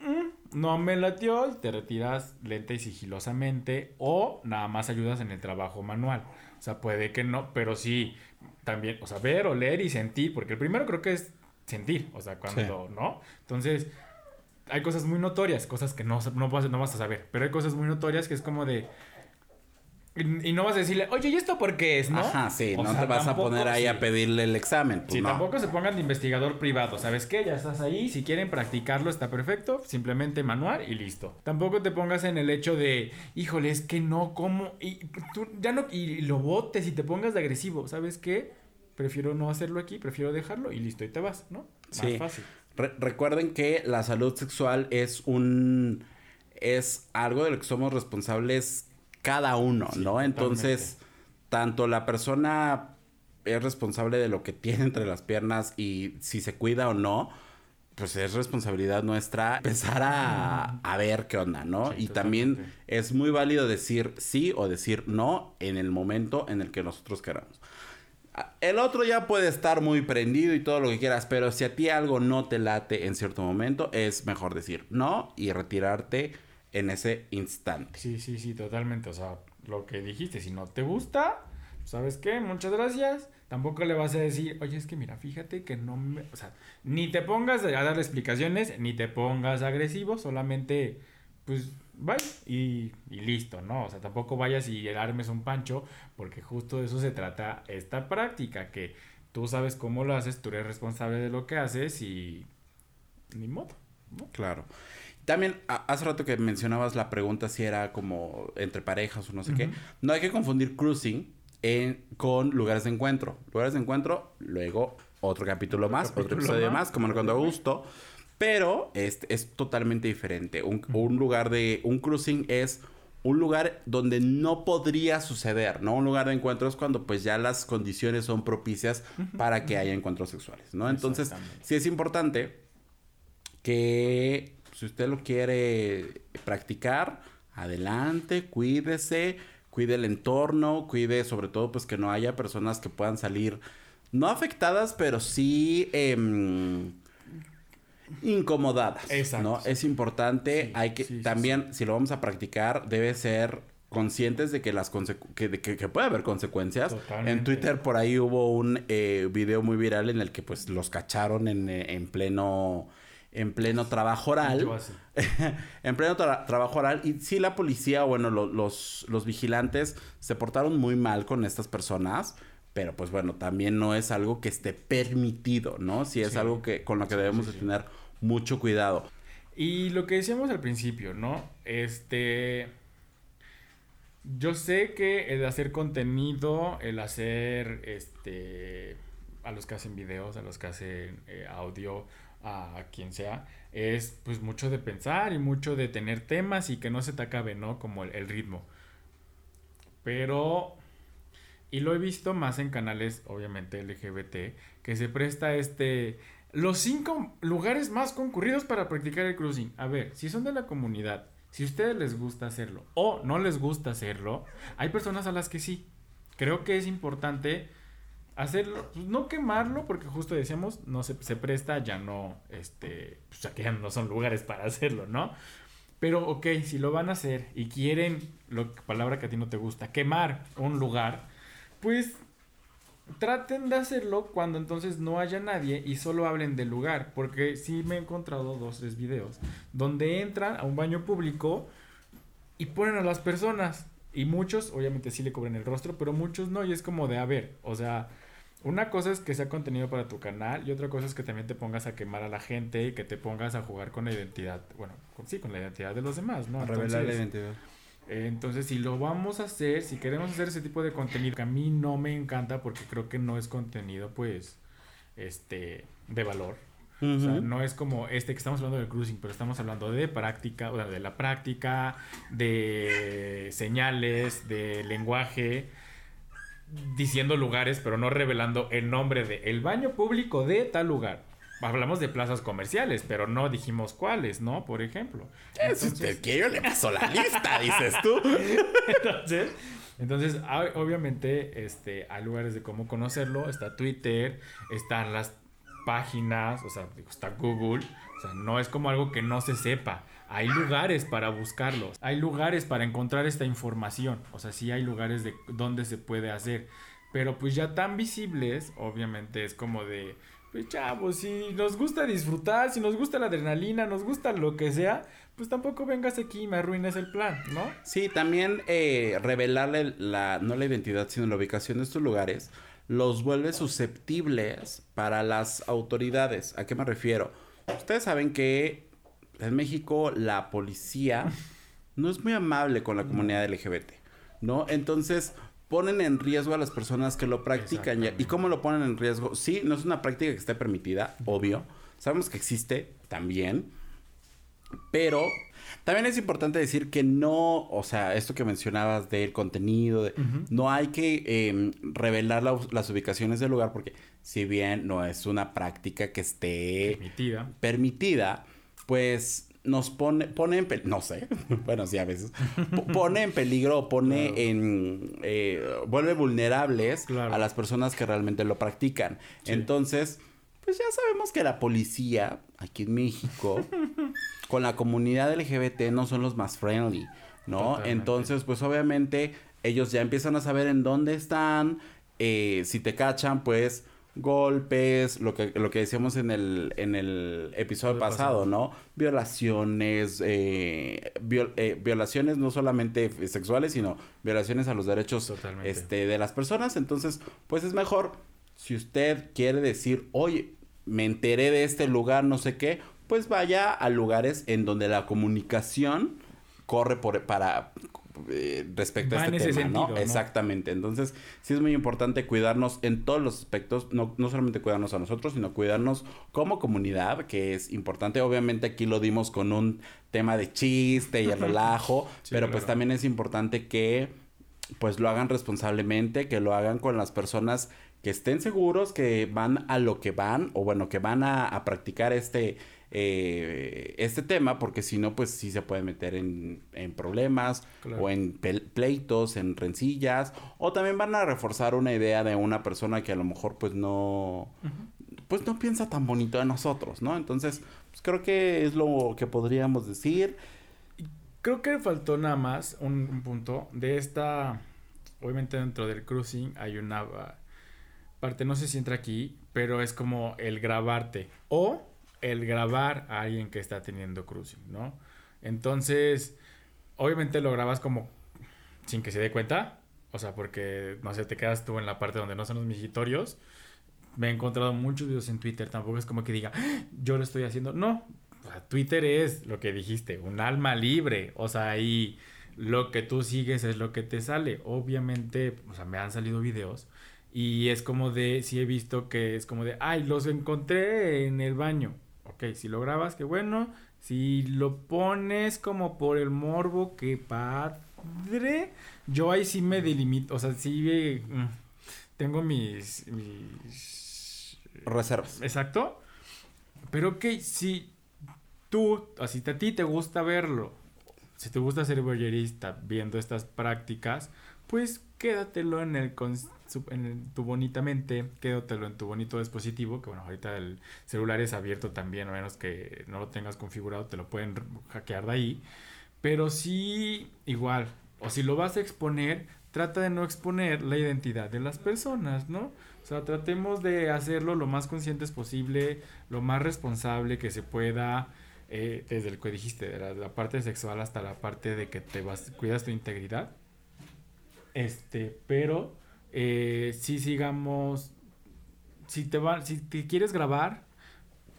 "Mm, no me latió y te retiras lenta y sigilosamente o nada más ayudas en el trabajo manual. O sea, puede que no, pero sí, también, o sea, ver, oler y sentir, porque el primero creo que es sentir, o sea, cuando, ¿no? Entonces, hay cosas muy notorias, cosas que no, no, vas, no vas a saber, pero hay cosas muy notorias que es como de... Y, y no vas a decirle, oye, ¿y esto por qué es, no? Ajá, sí, O no sea, te vas a poner ahí sí. a pedirle el examen. pues Sí, no. tampoco se pongan de investigador privado, ¿sabes qué? Ya estás ahí, si quieren practicarlo está perfecto, simplemente manual y listo. Tampoco te pongas en el hecho de, híjole, es que no, ¿cómo? Y tú ya no, y lo botes y te pongas de agresivo, ¿sabes qué? Prefiero no hacerlo aquí, prefiero dejarlo y listo, y te vas, ¿no? Más Sí. fácil. Re- recuerden que la salud sexual es un es algo de lo que somos responsables cada uno, ¿no? Entonces, tanto la persona es responsable de lo que tiene entre las piernas y si se cuida o no, pues es responsabilidad nuestra empezar a, a ver qué onda, ¿no? Sí, y también es muy válido decir sí o decir no en el momento en el que nosotros queramos. El otro ya puede estar muy prendido y todo lo que quieras, pero si a ti algo no te late en cierto momento, es mejor decir no y retirarte en ese instante. Sí, sí, sí, totalmente. O sea, lo que dijiste, si no te gusta, ¿sabes qué? Muchas gracias. Tampoco le vas a decir, oye, es que mira, fíjate que no me. O sea, ni te pongas a darle explicaciones, ni te pongas agresivo, solamente, pues, bye y, y listo, ¿no? O sea, tampoco vayas y armes un pancho, porque justo de eso se trata esta práctica, que tú sabes cómo lo haces, tú eres responsable de lo que haces y. Ni modo, ¿no? Claro. También, a- hace rato que mencionabas la pregunta si era como entre parejas o no sé qué. No hay que confundir cruising en- con lugares de encuentro. Lugares de encuentro, luego otro capítulo más, otro episodio más. más, como cuando a gusto. Pero este es totalmente diferente. Un, un lugar de. Un cruising es un lugar donde no podría suceder, ¿no? Un lugar de encuentro es cuando pues ya las condiciones son propicias para que haya encuentros sexuales, ¿no? Entonces, sí es importante que si usted lo quiere practicar, adelante, cuídese, cuide el entorno, cuide sobre todo pues que no haya personas que puedan salir no afectadas, pero sí em, incomodadas, Exacto. ¿no? Es importante, Sí, hay que sí, sí, también si lo vamos a practicar debe ser conscientes de que las que, de que, que puede haber consecuencias. Totalmente. En Twitter por ahí hubo un eh, video muy viral en el que pues los cacharon en, en pleno en pleno trabajo oral. Yo así. en pleno tra- trabajo oral. Y sí, la policía, bueno, lo- los, los vigilantes se portaron muy mal con estas personas. Pero pues bueno, también no es algo que esté permitido, ¿no? Sí es Sí. algo que con lo que Sí, debemos sí, de sí. tener mucho cuidado. Y lo que decíamos al principio, ¿no? Este. Yo sé que el hacer contenido, el hacer este. A los que hacen videos, a los que hacen eh, audio, a quien sea, es pues mucho de pensar y mucho de tener temas y que no se te acabe, ¿no? Como el, ritmo. Pero. Y lo he visto más en canales, obviamente, LGBT, que se presta este. Los cinco lugares más concurridos para practicar el cruising. A ver, si son de la comunidad, si a ustedes les gusta hacerlo o no les gusta hacerlo, hay personas a las que sí. Creo que es importante hacerlo, pues, no quemarlo, porque justo decíamos, no se, se presta, ya no, este, pues ya que ya no son lugares para hacerlo, ¿no? Pero, ok, si lo van a hacer y quieren, lo, palabra que a ti no te gusta, quemar un lugar, pues traten de hacerlo cuando entonces no haya nadie y solo hablen del lugar. Porque sí me he encontrado dos, tres videos donde entran a un baño público y ponen a las personas. Y muchos, obviamente sí le cubren el rostro, pero muchos no. Y es como de, a ver, o sea, una cosa es que sea contenido para tu canal y otra cosa es que también te pongas a quemar a la gente y que te pongas a jugar con la identidad, bueno, con- sí, con la identidad de los demás, ¿no? Entonces, identidad. eh, Entonces, si lo vamos a hacer, si queremos hacer ese tipo de contenido, que a mí no me encanta porque creo que no es contenido, pues, este, de valor. O sea, no es como este que estamos hablando del cruising, pero estamos hablando de práctica, o sea, de la práctica, de señales, de lenguaje, diciendo lugares, pero no revelando el nombre de el baño público de tal lugar. Hablamos de plazas comerciales, pero no dijimos cuáles, ¿no? Por ejemplo. Si usted quiere, yo le paso la lista, dices tú. Entonces, entonces obviamente, este, hay lugares de cómo conocerlo. Está Twitter, están las páginas, o sea, está Google. O sea, no es como algo que no se sepa. Hay lugares para buscarlos. Hay lugares para encontrar esta información. O sea, sí hay lugares de donde se puede hacer. Pero pues ya tan visibles, obviamente es como de, pues chavos, si nos gusta disfrutar, si nos gusta la adrenalina, nos gusta lo que sea, pues tampoco vengas aquí y me arruines el plan, ¿no? Sí, también eh, revelarle la, no la identidad, sino la ubicación de estos lugares, los vuelve susceptibles para las autoridades. ¿A qué me refiero? Ustedes saben que en México la policía no es muy amable con la comunidad LGBT, ¿no? Entonces ponen en riesgo a las personas que lo practican. Ya. ¿Y cómo lo ponen en riesgo? Sí, no es una práctica que esté permitida, obvio. Sabemos que existe también. Pero también es importante decir que no, o sea, esto que mencionabas del contenido, de, no hay que eh, revelar la, las ubicaciones del lugar porque si bien no es una práctica que esté permitida, permitida pues nos pone, pone en no sé, bueno, sí a veces, pone en peligro, pone claro. en, eh, vuelve vulnerables claro. a las personas que realmente lo practican. Sí. Entonces, pues ya sabemos que la policía aquí en México, con la comunidad LGBT no son los más friendly, ¿no? Totalmente. Entonces, pues obviamente ellos ya empiezan a saber en dónde están, eh, si te cachan, pues golpes, lo que, lo que decíamos en el, en el episodio pasado, pasado, ¿no? Violaciones, eh, viol, eh, violaciones no solamente sexuales, sino violaciones a los derechos este, de las personas. Entonces, pues es mejor, si usted quiere decir, oye, me enteré de este lugar, no sé qué, pues vaya a lugares en donde la comunicación corre por, para eh, respecto Va a este tema, sentido, ¿no? ¿no? Exactamente. Entonces, sí es muy importante cuidarnos en todos los aspectos, no, no solamente cuidarnos a nosotros, sino cuidarnos como comunidad, que es importante. Obviamente aquí lo dimos con un tema de chiste y el relajo, Sí, pero claro. pues también es importante que pues lo hagan responsablemente, que lo hagan con las personas que estén seguros que van a lo que van o bueno, que van a, a practicar este eh, este tema porque si no pues sí se puede meter en, en problemas Claro. o en pleitos, en rencillas o también van a reforzar una idea de una persona que a lo mejor pues no pues no piensa tan bonito de nosotros, ¿no? Entonces, pues creo que es lo que podríamos decir. Creo que faltó nada más un, un punto de esta. Obviamente, dentro del cruising hay una ah, parte, no sé si entra aquí, pero es como el grabarte o el grabar a alguien que está teniendo cruising, ¿no? Entonces, obviamente lo grabas como sin que se dé cuenta, o sea, porque no sé, te quedas tú en la parte donde no son los migitorios. Me he encontrado muchos videos en Twitter, tampoco es como que diga, "Ah, yo lo estoy haciendo. No, Twitter es lo que dijiste, un alma libre. O sea, ahí lo que tú sigues es lo que te sale. Obviamente, o sea, me han salido videos y es como de, sí he visto que es como de, ay, los encontré en el baño. Ok, si lo grabas, qué bueno. Si lo pones como por el morbo, qué padre. Yo ahí sí me delimito, o sea, sí eh, mm, tengo mis, mis Reservas. Exacto. Pero que si tú, así a ti te gusta verlo, si te gusta ser voyerista viendo estas prácticas, pues quédatelo en el, en tu bonita mente, quédatelo en tu bonito dispositivo, que bueno, ahorita el celular es abierto también, a menos que no lo tengas configurado, te lo pueden hackear de ahí. Pero sí, igual, o si lo vas a exponer, trata de no exponer la identidad de las personas, ¿no? O sea, tratemos de hacerlo lo más conscientes posible, lo más responsable que se pueda, eh, desde el que dijiste, de la, la parte sexual hasta la parte de que te vas, cuidas tu integridad. Este, pero eh, sí sigamos, si te va, si te quieres grabar,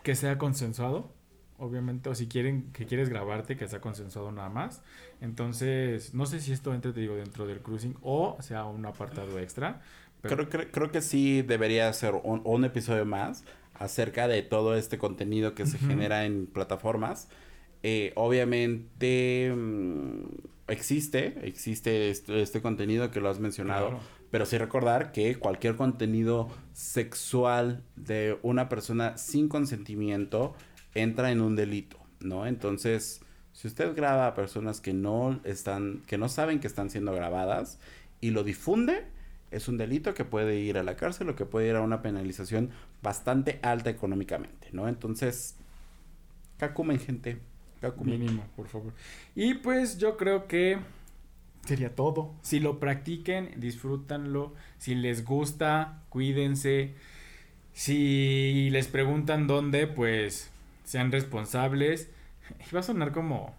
que sea consensuado, obviamente, o si quieren que quieres grabarte, que sea consensuado nada más. Entonces, no sé si esto entre, te digo, dentro del cruising o sea un apartado extra. Pero Creo, creo, creo que sí debería ser un, un episodio más acerca de todo este contenido que se genera en plataformas. Eh, obviamente mm, existe, existe este, este contenido que lo has mencionado, Claro. Pero sí recordar que cualquier contenido sexual de una persona sin consentimiento entra en un delito, ¿no? Entonces, si usted graba a personas que no están, que no saben que están siendo grabadas y lo difunde, es un delito que puede ir a la cárcel o que puede ir a una penalización bastante alta económicamente, ¿no? Entonces, cacumen, gente. Cacumen. Mínimo, por favor. Y pues yo creo que sería todo. Si lo practiquen, disfrútanlo. Si les gusta, cuídense. Si les preguntan dónde, pues sean responsables. Y va a sonar como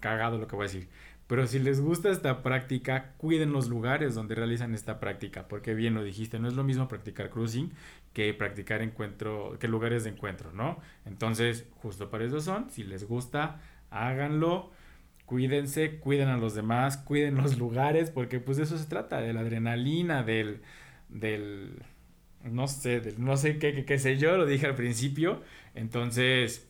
cagado lo que voy a decir. Pero si les gusta esta práctica, cuiden los lugares donde realizan esta práctica, porque bien lo dijiste, no es lo mismo practicar cruising que practicar encuentro, que lugares de encuentro, ¿no? Entonces, justo para eso son, si les gusta, háganlo, cuídense, cuiden a los demás, cuiden los lugares, porque pues de eso se trata, de la adrenalina, del, del, no sé, del no sé qué, qué, qué sé yo, lo dije al principio, entonces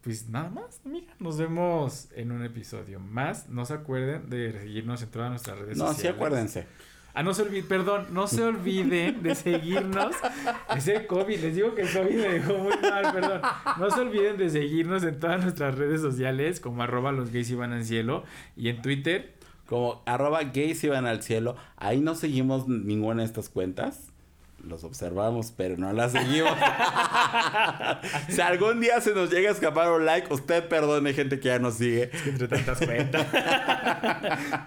pues nada más, amiga. Nos vemos en un episodio más. No se acuerden de seguirnos en todas nuestras redes No, sociales. sí acuérdense. Ah, no se olviden, perdón, no se olviden de seguirnos. Ese COVID, les digo que el COVID me dejó muy mal, perdón. No se olviden de seguirnos en todas nuestras redes sociales, como arroba los gays iban al cielo, y en Twitter. Como arroba gays iban al cielo. Ahí no seguimos ninguna de estas cuentas. Los observamos, pero no las seguimos. si algún día se nos llega a escapar un like, usted perdone, gente que ya nos sigue. entre tantas cuentas.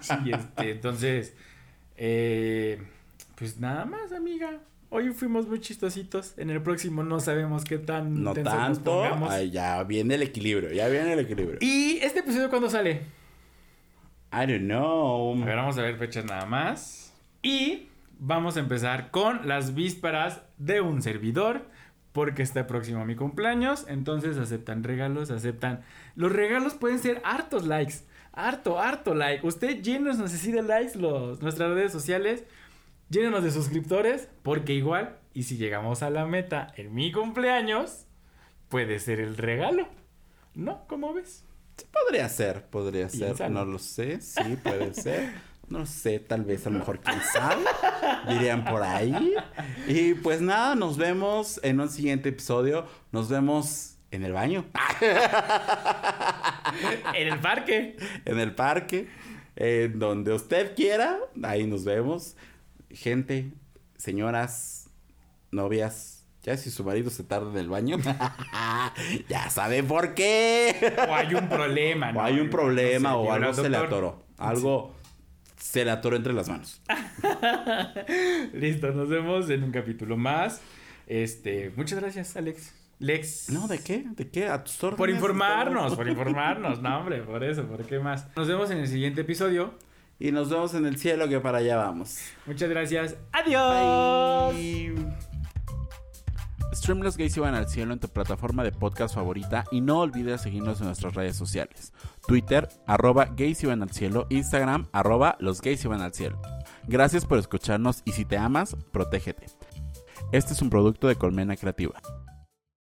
sí, este, entonces, eh, pues nada más, amiga. Hoy fuimos muy chistositos. En el próximo no sabemos qué tan No nos tanto. pongamos. Ay, ya viene el equilibrio. Ya viene el equilibrio. ¿Y este episodio cuándo sale? I don't know. A ver, vamos a ver fechas nada más. Y vamos a empezar con las vísperas de un servidor. Porque está próximo a mi cumpleaños. Entonces aceptan regalos, aceptan. Los regalos pueden ser hartos likes. Harto, harto like. Usted llénenos así de likes los, nuestras redes sociales. Llénenos de suscriptores. Porque igual, y si llegamos a la meta en mi cumpleaños, puede ser el regalo. ¿No? ¿Cómo ves? Podría ser, podría ser. No lo sé. Sí, puede ser. No lo sé, tal vez, a lo mejor, quién sabe. Dirían por ahí. Y pues nada, nos vemos en un siguiente episodio. Nos vemos en el baño, En el parque. en el parque, en donde usted quiera. Ahí nos vemos. Gente, señoras, novias. Ya si su marido se tarda en el baño, ya sabe por qué. O hay un problema, ¿no? O hay un problema No sé, o algo se le atoró. Algo se le atoró entre las manos. Listo, nos vemos en un capítulo más. Este, muchas gracias, Alex. Lex. No, ¿de qué? ¿De qué? A tus órdenes. Por informarnos, por informarnos. No, hombre, por eso, ¿por qué más? Nos vemos en el siguiente episodio. Y nos vemos en el cielo que para allá vamos. Muchas gracias. Adiós. Stream Los Gays Iban al Cielo en tu plataforma de podcast favorita y no olvides seguirnos en nuestras redes sociales. Twitter, arroba Gays Iban al Cielo, Instagram, arroba Los Gays Iban al Cielo. Gracias por escucharnos y si te amas, protégete. Este es un producto de Colmena Creativa.